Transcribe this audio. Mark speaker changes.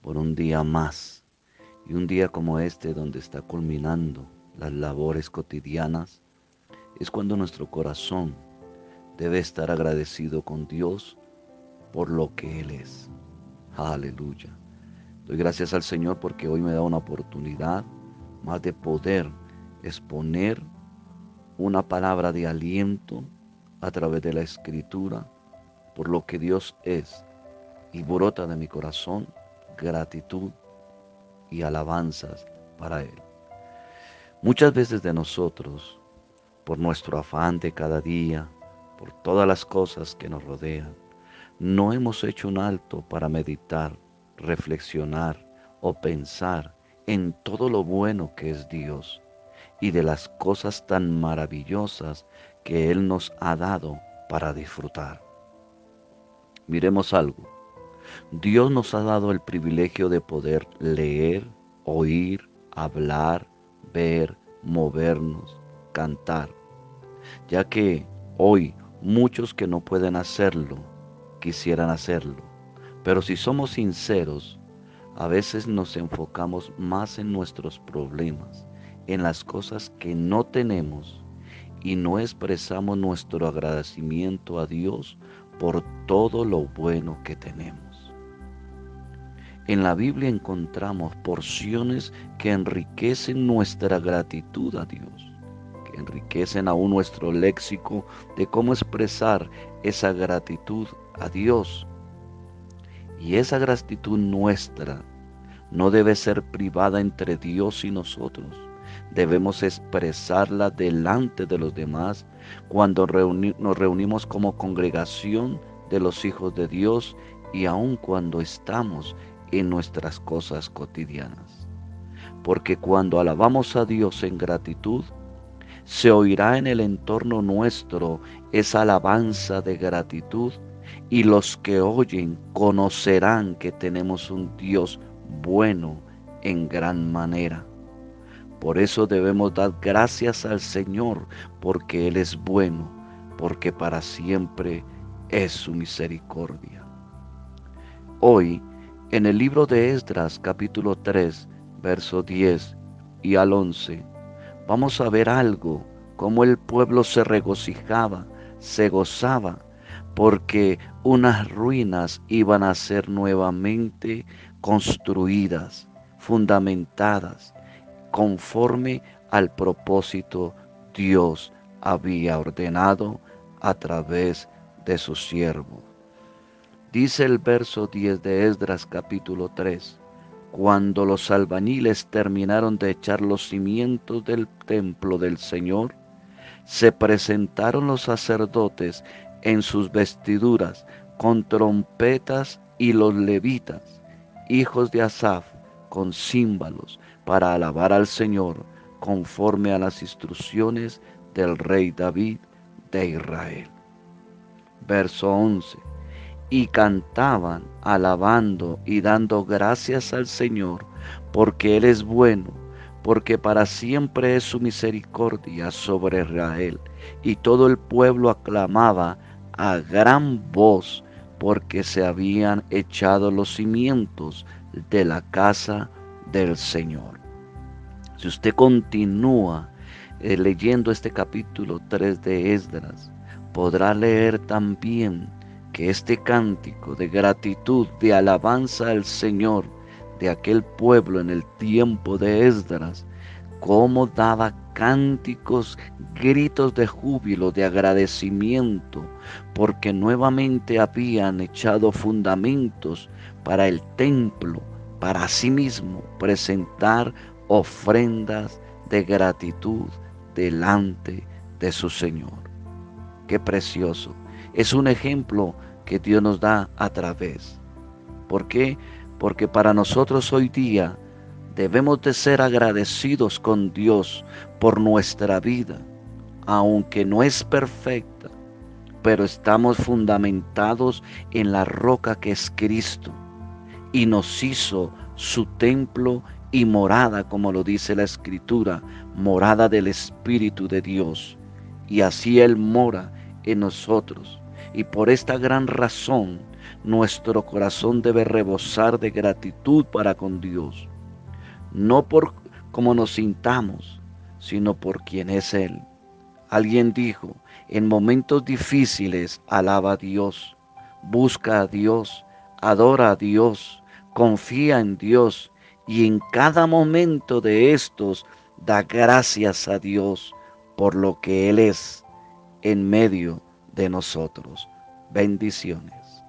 Speaker 1: por un día más y un día como este donde está culminando las labores cotidianas es cuando nuestro corazón debe estar agradecido con Dios por lo que Él es. Aleluya. Doy gracias al Señor porque hoy me da una oportunidad más de poder exponer una palabra de aliento a través de la escritura por lo que Dios es y brota de mi corazón gratitud y alabanzas para Él. Muchas veces de nosotros, por nuestro afán de cada día, por todas las cosas que nos rodean, no hemos hecho un alto para meditar, reflexionar o pensar en todo lo bueno que es Dios y de las cosas tan maravillosas que Él nos ha dado para disfrutar. Miremos algo. Dios nos ha dado el privilegio de poder leer, oír, hablar, ver, movernos, cantar, ya que hoy muchos que no pueden hacerlo, quisieran hacerlo. Pero si somos sinceros, a veces nos enfocamos más en nuestros problemas, en las cosas que no tenemos y no expresamos nuestro agradecimiento a Dios por todo lo bueno que tenemos. En la Biblia encontramos porciones que enriquecen nuestra gratitud a Dios, que enriquecen aún nuestro léxico de cómo expresar esa gratitud a Dios. Y esa gratitud nuestra no debe ser privada entre Dios y nosotros. Debemos expresarla delante de los demás cuando nos reunimos como congregación de los hijos de Dios y aun cuando estamos en nuestras cosas cotidianas. Porque cuando alabamos a Dios en gratitud, se oirá en el entorno nuestro esa alabanza de gratitud y los que oyen conocerán que tenemos un Dios bueno en gran manera. Por eso debemos dar gracias al Señor, porque Él es bueno, porque para siempre es su misericordia. Hoy en el libro de Esdras capítulo 3, verso 10 y al 11, vamos a ver algo, cómo el pueblo se regocijaba, se gozaba, porque unas ruinas iban a ser nuevamente construidas, fundamentadas, conforme al propósito Dios había ordenado a través de su siervo. Dice el verso 10 de Esdras capítulo 3, cuando los albañiles terminaron de echar los cimientos del templo del Señor, se presentaron los sacerdotes en sus vestiduras con trompetas y los levitas, hijos de Asaf, con címbalos, para alabar al Señor conforme a las instrucciones del rey David de Israel. Verso 11 y cantaban, alabando y dando gracias al Señor, porque Él es bueno, porque para siempre es su misericordia sobre Israel. Y todo el pueblo aclamaba a gran voz, porque se habían echado los cimientos de la casa del Señor. Si usted continúa eh, leyendo este capítulo 3 de Esdras, podrá leer también que este cántico de gratitud, de alabanza al Señor de aquel pueblo en el tiempo de Esdras, cómo daba cánticos, gritos de júbilo, de agradecimiento, porque nuevamente habían echado fundamentos para el templo, para sí mismo presentar ofrendas de gratitud delante de su Señor. Qué precioso. Es un ejemplo que Dios nos da a través. ¿Por qué? porque para nosotros hoy día debemos de ser agradecidos con Dios por nuestra vida, aunque no es perfecta, pero estamos fundamentados en la roca que es Cristo y nos hizo su templo y morada, como lo dice la Escritura, morada del Espíritu de Dios. Y así Él mora en nosotros. Y por esta gran razón, nuestro corazón debe rebosar de gratitud para con Dios. No por cómo nos sintamos, sino por quien es Él. Alguien dijo, en momentos difíciles alaba a Dios, busca a Dios, adora a Dios, confía en Dios y en cada momento de estos da gracias a Dios por lo que Él es en medio de nosotros. Bendiciones.